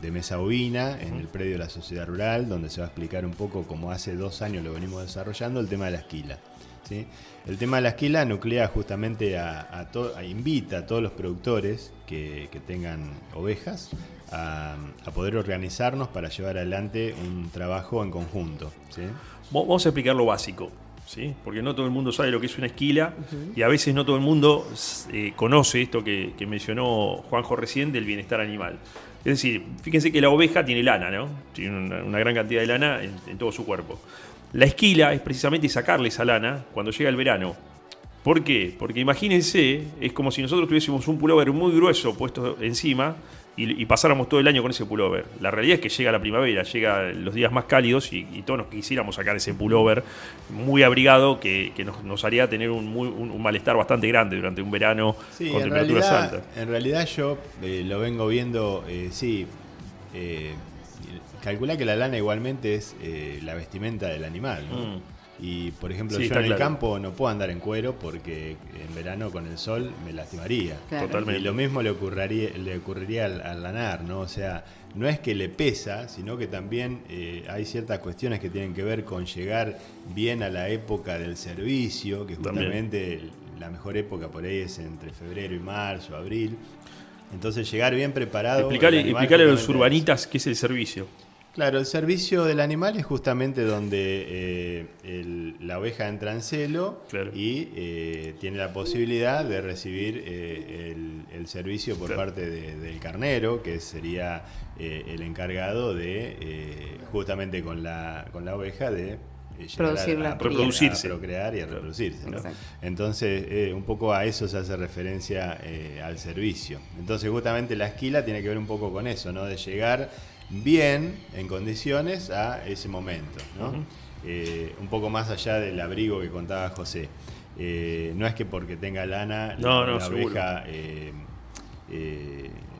de mesa ovina en el predio de la sociedad rural, donde se va a explicar un poco, como hace dos años lo venimos desarrollando, el tema de la esquila. ¿Sí? El tema de la esquila nuclea justamente a, a to- a- invita a todos los productores que, que tengan ovejas a, a poder organizarnos para llevar adelante un trabajo en conjunto. Vamos a explicar lo básico, ¿sí? Porque no todo el mundo sabe lo que es una esquila y a veces no todo el mundo eh, conoce esto que, que mencionó Juanjo recién del bienestar animal. Es decir, fíjense que la oveja tiene lana, ¿no? Tiene una, una gran cantidad de lana en, en todo su cuerpo. La esquila es precisamente sacarle esa lana cuando llega el verano. ¿Por qué? Porque imagínense, es como si nosotros tuviésemos un pullover muy grueso puesto encima y, y pasáramos todo el año con ese pullover. La realidad es que llega la primavera, llega los días más cálidos y, y todos nos quisiéramos sacar ese pullover muy abrigado que, que nos, nos haría tener un, muy- un- un malestar bastante grande durante un verano Sí, con temperaturas altas. en realidad yo eh, lo vengo viendo, eh, sí, eh, calcula que la lana igualmente es eh, la vestimenta del animal, ¿no? Mm. Y por ejemplo, Sí, yo en el claro. campo no puedo andar en cuero porque en verano con el sol me lastimaría. Claro. Totalmente. Y lo mismo le ocurriría, le ocurriría al, al lanar, ¿no? O sea, no es que le pesa, sino que también eh, hay ciertas cuestiones que tienen que ver con llegar bien a la época del servicio, que justamente la mejor época por ahí es entre febrero y marzo, abril. Entonces llegar bien preparado. Explicarle, a los urbanitas qué es el servicio. Claro, el servicio del animal es justamente donde eh, el- la oveja entra en celo Claro. y eh, tiene la posibilidad de recibir eh, el, el servicio por Claro. parte de- del carnero, que sería eh, el encargado de, eh, justamente con la, con la oveja, de eh, llegar Producir a, la a. Reproducirse. a procrear y a reproducirse. Entonces, eh, un poco a eso se hace referencia eh, al servicio. Entonces, justamente la esquila tiene que ver un poco con eso, ¿no? De llegar bien, en condiciones, a ese momento, ¿no? Eh, un poco más allá del abrigo que contaba José. Eh, no es que porque tenga lana No, la, no, la oveja eh,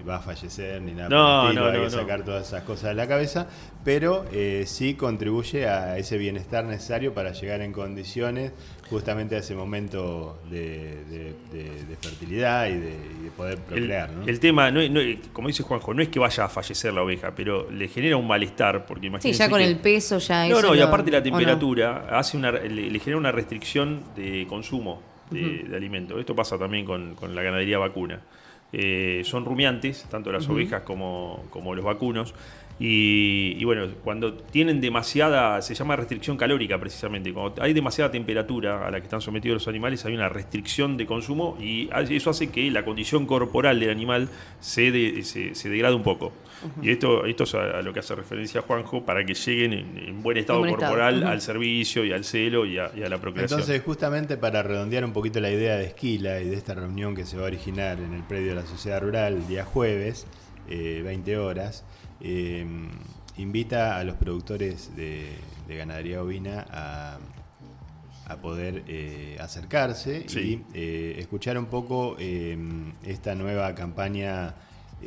va a fallecer ni nada No, por el estilo, no, hay no, que no. sacar todas esas cosas de la cabeza, pero eh, sí contribuye a ese bienestar necesario para llegar en condiciones justamente a ese momento de, de- de- de fertilidad y de, y de poder El, procrear. ¿no? el tema, no, no como dice Juanjo, no es que vaya a fallecer la oveja, pero le genera un malestar, porque Sí, ya con que- el peso ya No, no, y lo- aparte la ¿o no? temperatura hace una, le, le genera una restricción de consumo de, de alimento. Esto pasa también con, con la ganadería vacuna. Eh, son rumiantes, tanto las ovejas como, como los vacunos. Y, y bueno, cuando tienen demasiada, se llama restricción calórica precisamente, cuando hay demasiada temperatura a la que están sometidos los animales, hay una restricción de consumo y eso hace que la condición corporal del animal se, de- se, se degrade un poco. Y esto, esto es a, a lo que hace referencia Juanjo, para que lleguen en, en buen estado buen estado, corporal al servicio y al celo y a, y a la procreación. Entonces, justamente para redondear un poquito la idea de Esquila y de esta reunión que se va a originar en el predio de la Sociedad Rural el día jueves, eh, 20 horas, eh, invita a los productores de, de ganadería ovina a, a poder eh, acercarse Sí. y eh, escuchar un poco eh, esta nueva campaña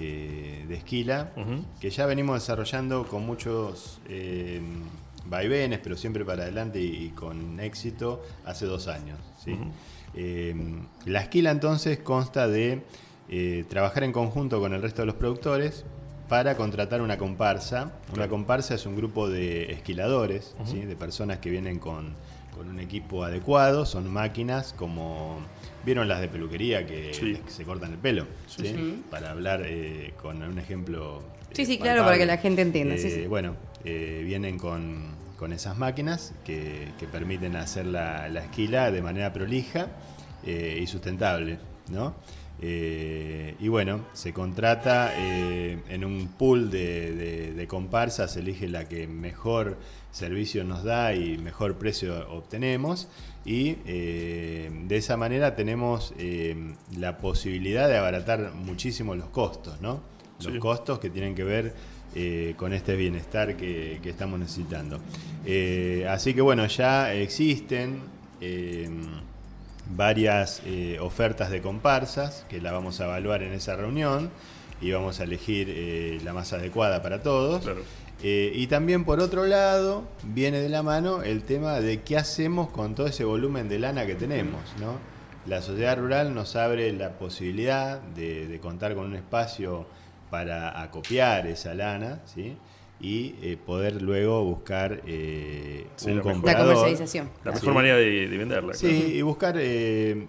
eh, de Esquila, que ya venimos desarrollando con muchos eh, vaivenes, pero siempre para adelante y, y con éxito hace dos años. Eh, la esquila entonces consta de trabajar en conjunto con el resto de los productores para contratar una comparsa. Una comparsa es un grupo de esquiladores, ¿sí? de personas que vienen con, con un equipo adecuado, son máquinas como... ¿Vieron las de peluquería que, Sí. que se cortan el pelo? Sí, ¿sí? sí. Para hablar eh, con un ejemplo. eh, Sí, sí, claro, para que la gente entienda, sí, Eh, sí. Bueno, eh, vienen con, con esas máquinas que, que permiten hacer la, la esquila de manera prolija eh, y sustentable, ¿no? Eh, y bueno, se contrata eh, en un pool de, de- de comparsas, se elige la que mejor servicio nos da y mejor precio obtenemos. Y eh, de esa manera tenemos eh, la posibilidad de abaratar muchísimo los costos, ¿no? Los Sí. costos que tienen que ver eh, con este bienestar que, que estamos necesitando. Así que bueno, ya existen varias eh, ofertas de comparsas que la vamos a evaluar en esa reunión y vamos a elegir la más adecuada para todos. Claro. Eh, y también por otro lado viene de la mano el tema de qué hacemos con todo ese volumen de lana que tenemos, ¿no? La sociedad rural nos abre la posibilidad de, de contar con un espacio para acopiar esa lana, ¿sí? Y eh, poder luego buscar eh, Sí, un la comercialización. La Sí. mejor manera de, de venderla. Sí, claro. y buscar eh,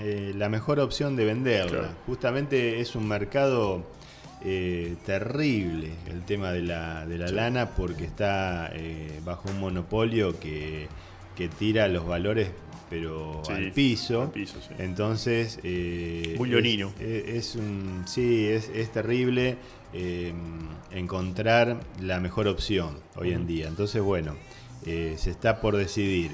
eh, la mejor opción de venderla. Claro. Justamente es un mercado eh, terrible el tema de la, de la lana porque está eh, bajo un monopolio que, que tira los valores pero Sí, al piso. al piso, sí. Entonces... eh, es- un, sí, es, es terrible eh, encontrar la mejor opción hoy en día. Entonces, bueno, se está por decidir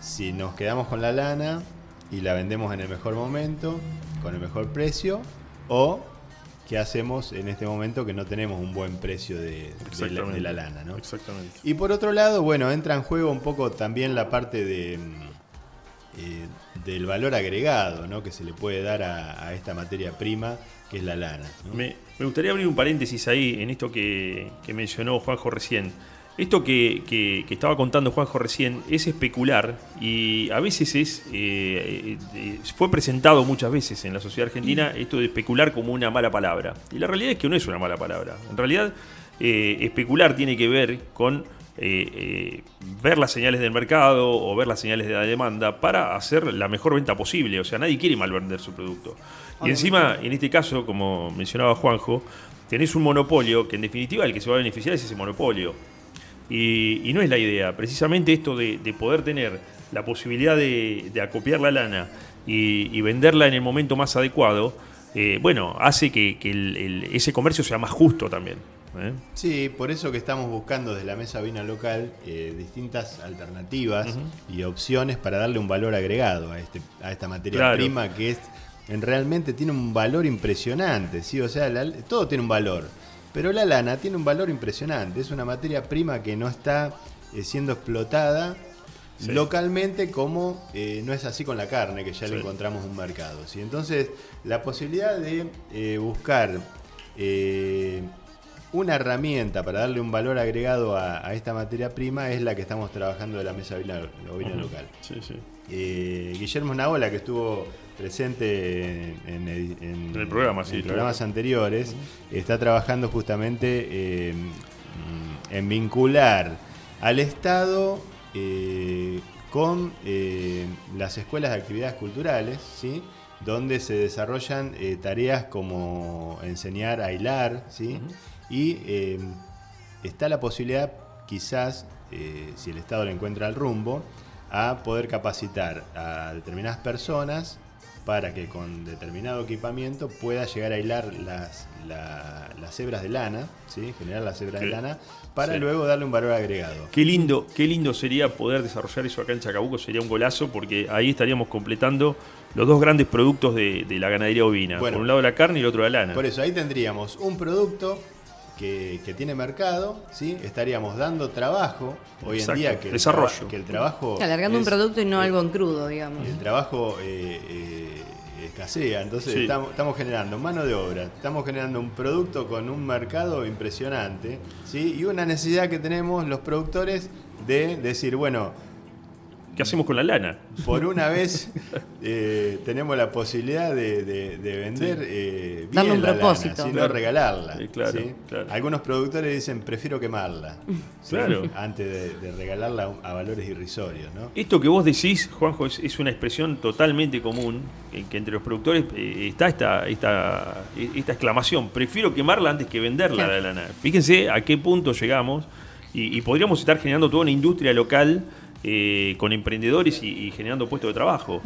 si nos quedamos con la lana y la vendemos en el mejor momento, con el mejor precio, o qué hacemos en este momento que no tenemos un buen precio de, de la, Exactamente. de la lana. ¿no? Exactamente. Y por otro lado, bueno, entra en juego un poco también la parte de, eh, del valor agregado ¿no? que se le puede dar a, a esta materia prima que es la lana. ¿no? Me, me gustaría abrir un paréntesis ahí en esto que, que mencionó Juanjo recién. Esto que, que- que estaba contando Juanjo recién es especular y a veces es eh, eh, fue presentado muchas veces en la sociedad argentina esto de especular como una mala palabra. Y la realidad es que no es una mala palabra. En realidad, eh, especular tiene que ver con eh, eh, ver las señales del mercado o ver las señales de la demanda para hacer la mejor venta posible. O sea, nadie quiere mal vender su producto. Y encima, en este caso, como mencionaba Juanjo, tenés un monopolio que en definitiva el que se va a beneficiar es ese monopolio. Y, y no es la idea. Precisamente esto de, de poder tener la posibilidad de, de acopiar la lana y, y venderla en el momento más adecuado, eh, bueno, hace que, que el- el- ese comercio sea más justo también. ¿eh? Sí, por eso que estamos buscando desde la mesa vina local eh, distintas alternativas y opciones para darle un valor agregado a, este, a esta materia Claro. prima que es en realmente tiene un valor impresionante, ¿sí? O sea, la- todo tiene un valor, pero la lana tiene un valor impresionante, es una materia prima que no está eh, siendo explotada Sí. localmente como eh, no es así con la carne, que ya le encontramos un mercado. ¿sí? Entonces, la posibilidad de eh, buscar una herramienta para darle un valor agregado a, a esta materia prima es la que estamos trabajando de la mesa ovina, ovina local. Sí, sí. Eh, Guillermo Naola, que estuvo presente en, en- en- En el programa, sí, en programas anteriores, está trabajando justamente eh, en vincular al Estado eh, con eh, las escuelas de actividades culturales, ¿sí? donde se desarrollan tareas como enseñar a hilar, ¿sí? y está la posibilidad, quizás, si el Estado le encuentra el rumbo, a poder capacitar a determinadas personas para que con determinado equipamiento pueda llegar a hilar las, la- las hebras de lana, ¿sí? generar las hebras Sí. de lana, para Sí. luego darle un valor agregado. Qué lindo, qué lindo sería poder desarrollar eso acá en Chacabuco, sería un golazo porque ahí estaríamos completando los dos grandes productos de, de la ganadería ovina. Bueno. Por un lado la carne y el otro la lana. Por eso ahí tendríamos un producto que, que tiene mercado, ¿sí? estaríamos dando trabajo hoy Exacto, en día que el, desarrollo. que el trabajo... Alargando un producto y no eh, algo en crudo, digamos. el trabajo eh, eh, escasea, entonces Sí. estamos, estamos generando mano de obra, estamos generando un producto con un mercado impresionante, ¿sí? y una necesidad que tenemos los productores de decir, bueno, ¿Qué hacemos con la lana? por una vez eh, tenemos la posibilidad de, de- de vender eh, bien Darle un la lana, propósito. ¿sí? no Claro. regalarla. Sí, claro, ¿sí? claro. Algunos productores dicen, prefiero quemarla, ¿sí? Claro. antes de, de regalarla a valores irrisorios. ¿no? Esto que vos decís, Juanjo, es, es una expresión totalmente común, en que entre los productores eh, está esta, esta, esta exclamación, prefiero quemarla antes que venderla Claro. la lana. Fíjense a qué punto llegamos y, y podríamos estar generando toda una industria local eh, con emprendedores y, y generando puestos de trabajo.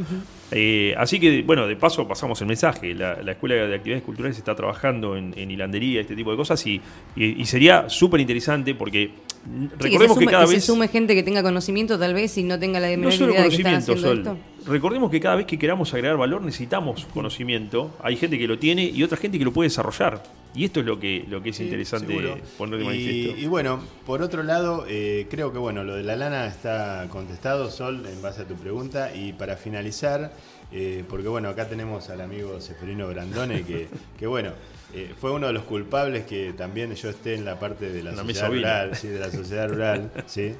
Eh, así que, bueno, de paso pasamos el mensaje. La, la Escuela de Actividades Culturales está trabajando en, en hilandería, este tipo de cosas, y, y- y sería súper interesante porque Sí, que, recordemos que, sume, cada que se vez... sume gente que tenga conocimiento tal vez y no tenga la No solo idea de que están conocimiento, haciendo Sol. esto. Recordemos que cada vez que queramos agregar valor necesitamos conocimiento. Hay gente que lo tiene y otra gente que lo puede desarrollar. Y esto es lo que, lo que es Sí, interesante seguro. poner de y, manifiesto. y bueno, por otro lado, eh, creo que bueno, lo de la lana está contestado, Sol, en base a tu pregunta. Y para finalizar, eh, porque bueno, acá tenemos al amigo Seferino Brandone, que, que bueno, eh, fue uno de los culpables que también yo esté en la parte de la, la sociedad rural, sí, de la sociedad rural, sí.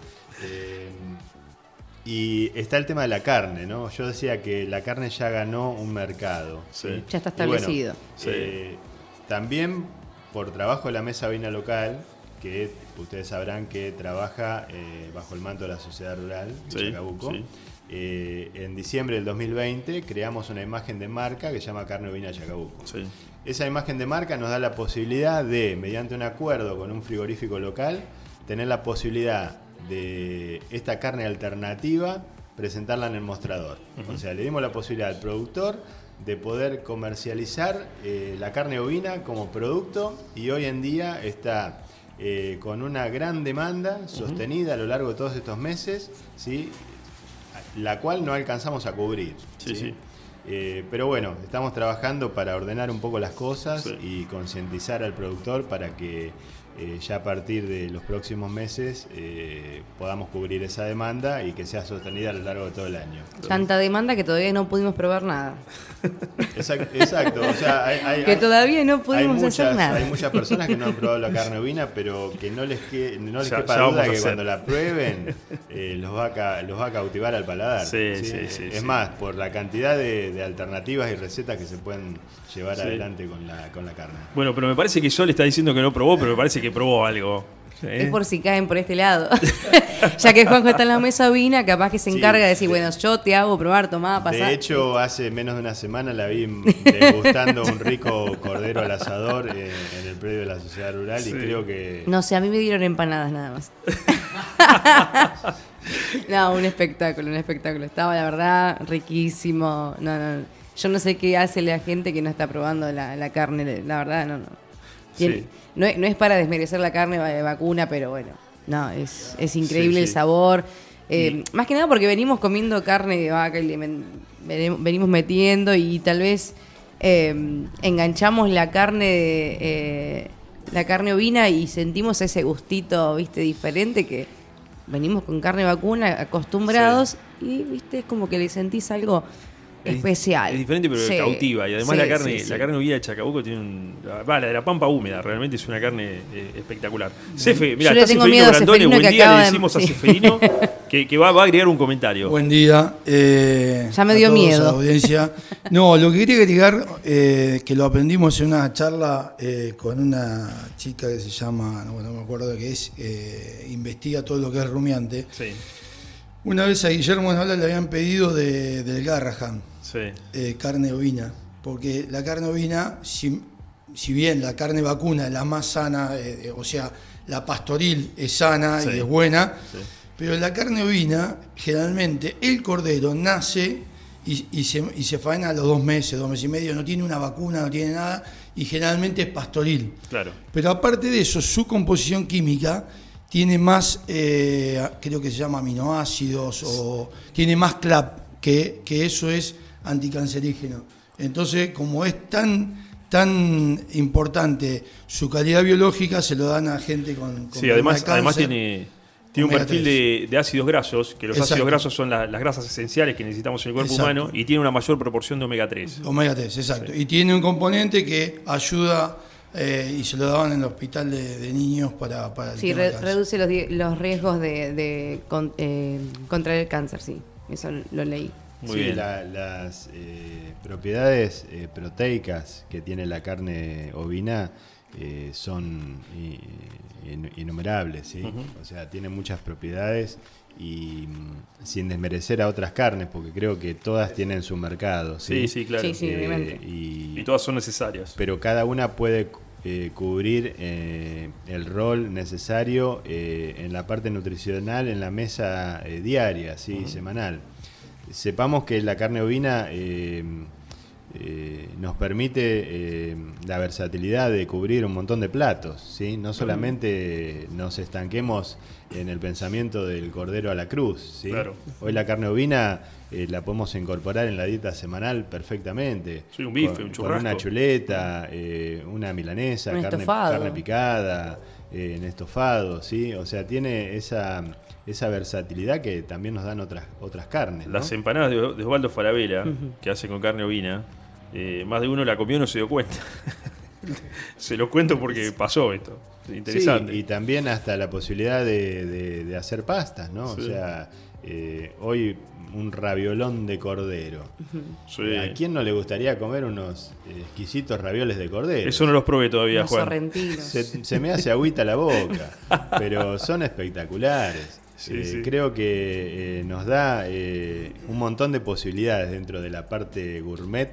Y está el tema de la carne, ¿no? Yo decía que la carne ya ganó un mercado. Sí. Ya está bueno, establecido. Sí. eh, también por trabajo de la mesa vina local, que ustedes sabrán que trabaja eh, bajo el manto de la sociedad rural de Sí, Chacabuco. sí. Eh, en diciembre del 2020 creamos una imagen de marca que se llama Carne Ovina Chacabuco. Sí. Esa imagen de marca nos da la posibilidad de, mediante un acuerdo con un frigorífico local, tener la posibilidad de esta carne alternativa presentarla en el mostrador. O sea, le dimos la posibilidad al productor de poder comercializar eh, la carne ovina como producto y hoy en día está eh, con una gran demanda sostenida a lo largo de todos estos meses, ¿sí? la cual no alcanzamos a cubrir. Sí, sí. Eh, pero bueno, estamos trabajando para ordenar un poco las cosas y concientizar al productor para que eh, ya a partir de los próximos meses eh, podamos cubrir esa demanda y que sea sostenida a lo largo de todo el año. Tanta demanda que todavía no pudimos probar nada. Exacto, exacto, o sea, hay, hay- Que todavía no hay pudimos muchas, hacer nada. hay muchas personas que no han probado la carne ovina, pero que no les, que, no les Ya- quepa duda que cuando la prueben eh, los, va a, los va a cautivar al paladar. Sí, sí, sí, es sí. más, por la cantidad de, de alternativas y recetas que se pueden llevar Sí. adelante con la, con la carne. Bueno, pero me parece que Sol está diciendo que no probó, pero me parece que probó algo. Es por si caen por este lado. ya que Juanjo está en la mesa vina, capaz que se Sí, encarga de decir, bueno, yo te hago probar, tomá, pasá. De hecho, hace menos de una semana la vi degustando un rico cordero al asador eh, en el predio de la sociedad rural y creo que No sé, a mí me dieron empanadas nada más. no, un espectáculo, un espectáculo. Estaba, la verdad, riquísimo. No, no. Yo no sé qué hace la gente que no está probando la, la carne. La verdad, no, no. Tiene- Sí. no, es, no es para desmerecer la carne de vacuna, pero bueno. No, es, es increíble Sí, el sabor. Eh, Más que nada porque venimos comiendo carne de vaca y le men- venimos- metiendo y tal vez eh, enganchamos la carne de, eh, la carne ovina y sentimos ese gustito, viste, diferente que venimos con carne vacuna acostumbrados y viste es como que le sentís algo especial. Es diferente, pero Sí. cautiva. Y además Sí, la carne, sí, sí. la carne ovina de Chacabuco tiene un. Va, la de la pampa húmeda, realmente es una carne eh, espectacular. Cefe, mira, está tengo Ceferino Ceferino buen día, acaba le de- decimos a. Ceferino que, que va, va a agregar un comentario. Buen día. eh, Ya me a dio todos, miedo. a la audiencia. No, lo que quería agregar, eh, que lo aprendimos en una charla eh, con una chica que se llama, no, bueno, no me acuerdo de qué es, eh, investiga todo lo que es rumiante. Sí, Una vez a Guillermo Nala le habían pedido de, del Garrahan sí. eh, carne ovina, porque la carne ovina, si, si bien la carne vacuna es la más sana, eh, eh, o sea, la pastoril es sana Sí. y es buena, Sí. pero la carne ovina, generalmente el cordero nace y, y se, y se faena a los dos meses, dos meses y medio, no tiene una vacuna, no tiene nada, y generalmente es pastoril. Claro. Pero aparte de eso, su composición química tiene más, eh, creo que se llama aminoácidos, o tiene más CLAP, que, que eso es anticancerígeno. Entonces, como es tan, tan importante su calidad biológica, se lo dan a gente con... con Sí, además, de además tiene, tiene un perfil 3. de, de ácidos grasos, que los Exacto. ácidos grasos son la- las grasas esenciales que necesitamos en el cuerpo Exacto. humano y tiene una mayor proporción de omega 3. Omega 3, exacto. Sí. Y tiene un componente que ayuda, eh, y se lo daban en el hospital de, de niños para, para el Sí, tema re- del cáncer. reduce los, los riesgos de, de con- eh, contraer el cáncer, sí. Eso lo leí. Muy Sí, bien. la- las eh, propiedades eh, proteicas que tiene la carne ovina eh, son innumerables, ¿sí? O sea, tiene muchas propiedades y mm, sin desmerecer a otras carnes, porque creo que todas tienen su mercado, ¿sí? Sí, sí, claro. Sí, sí. obviamente. y, Y todas son necesarias. pero cada una puede eh, cubrir eh, el rol necesario eh, en la parte nutricional en la mesa eh, diaria, ¿sí? semanal. Sepamos que la carne ovina eh, eh, nos permite eh, la versatilidad de cubrir un montón de platos, ¿sí? no solamente nos estanquemos en el pensamiento del cordero a la cruz. ¿sí? Claro. Hoy la carne ovina eh, la podemos incorporar en la dieta semanal perfectamente. Sí, un bife, con, un con una churrasco. chuleta, eh, una milanesa, Un carne, carne picada, eh, en estofado, ¿sí? O sea, tiene esa, esa versatilidad que también nos dan otras, otras carnes. ¿no? Las empanadas de, de Osvaldo Farabela, que hace con carne ovina, eh, más de uno la comió y no se dio cuenta. se lo cuento porque pasó esto. Es Interesante. Sí, y también hasta la posibilidad de, de- de hacer pastas, ¿no? Sí. O sea, eh, hoy un raviolón de cordero. Sí. ¿A quién no le gustaría comer unos exquisitos ravioles de cordero? Eso no los probé todavía, Los Juan. sorrentinos. Se, se me hace agüita la boca, pero son espectaculares. Sí, Eh, sí. Creo que eh, nos da eh, un montón de posibilidades dentro de la parte gourmet,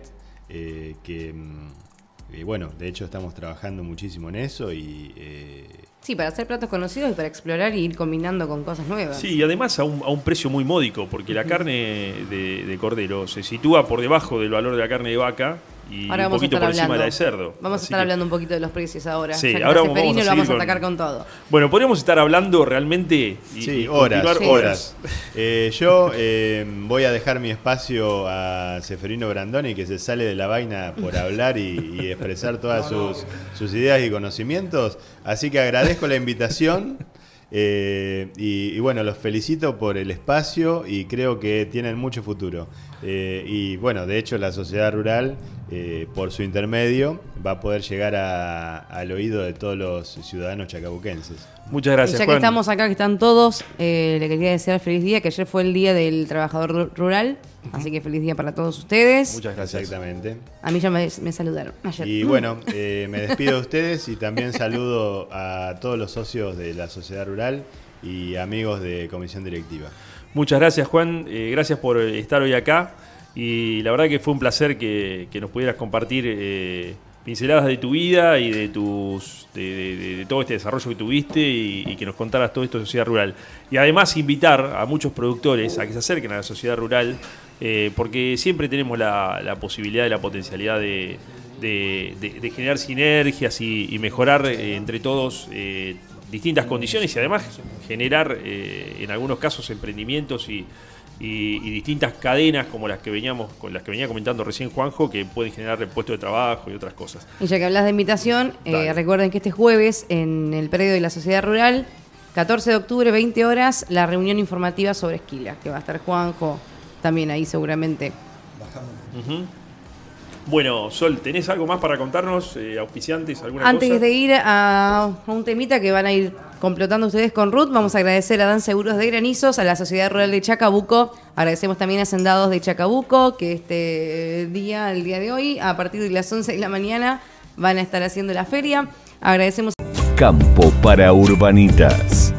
eh, que, mm, bueno, de hecho estamos trabajando muchísimo en eso y eh, Sí, para hacer platos conocidos y para explorar y ir combinando con cosas nuevas. Sí, y además a un, a un precio muy módico, porque la carne de, de cordero se sitúa por debajo del valor de la carne de vaca y Ahora un vamos a poquito estar por encima hablando. de la de cerdo. Vamos a estar que- hablando un poquito de los precios ahora. Sí, ahora está vamos a lo vamos a atacar con todo. Bueno, podríamos estar hablando realmente y, Sí, y horas, Sí. horas. Eh, yo eh, voy a dejar mi espacio a Seferino Brandoni, que se sale de la vaina por hablar y, y expresar todas sus, sus ideas y conocimientos. Así que agradezco la invitación. eh, y, y bueno, los felicito por el espacio y creo que tienen mucho futuro. Eh, y bueno, de hecho la sociedad rural, eh, por su intermedio, va a poder llegar a- al oído de todos los ciudadanos chacabuquenses. Muchas gracias, y ya que Juan. estamos acá, que están todos, eh, le quería desear feliz día, que ayer fue el día del trabajador ru- rural. Así que feliz día para todos ustedes. Muchas gracias. Exactamente. A mí ya me, me saludaron ayer. Y bueno, eh, me despido de ustedes y también saludo a todos los socios de la sociedad rural y amigos de comisión directiva. Muchas gracias, Juan. Eh, gracias por estar hoy acá. Y la verdad que fue un placer que, nos pudieras compartir eh, pinceladas de tu vida y de tus de, todo este desarrollo que tuviste y, que nos contaras todo esto de sociedad rural. Y además invitar a muchos productores a que se acerquen a la sociedad rural, eh, porque siempre tenemos la, posibilidad y la potencialidad de, generar sinergias y, y mejorar eh, entre todos eh, distintas condiciones y además generar eh, en algunos casos emprendimientos y, y- y distintas cadenas como las que veníamos con las que venía comentando recién Juanjo que pueden generar puestos de trabajo y otras cosas. Y ya que hablas de invitación, eh, recuerden que este jueves en el predio de la Sociedad Rural, 14 de octubre, 20 horas, la reunión informativa sobre Esquila, que va a estar Juanjo también ahí seguramente. Ujú. Bueno, Sol, ¿tenés algo más para contarnos? Eh, ¿Auspiciantes? ¿Alguna Antes cosa? de ir a, a un temita que van a ir complotando ustedes con Ruth, vamos a agradecer a Dan Seguros de Granizos, a la Sociedad Rural de Chacabuco. Agradecemos también a Sendados de Chacabuco, que este día, el día de hoy, a partir de las 11 de la mañana, van a estar haciendo la feria. Agradecemos Campo para Urbanitas.